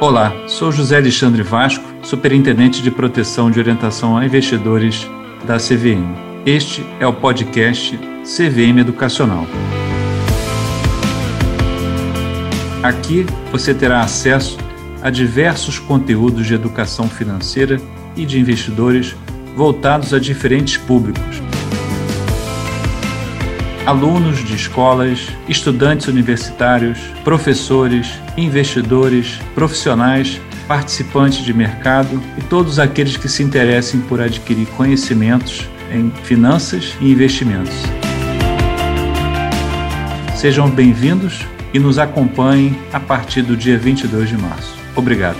Olá, sou José Alexandre Vasco, Superintendente de Proteção de Orientação a Investidores da CVM. Este é o podcast CVM Educacional. Aqui você terá acesso a diversos conteúdos de educação financeira e de investidores voltados a diferentes públicos alunos de escolas, estudantes universitários, professores, investidores, profissionais, participantes de mercado e todos aqueles que se interessem por adquirir conhecimentos em finanças e investimentos. Sejam bem-vindos e nos acompanhem a partir do dia 22 de março. Obrigado.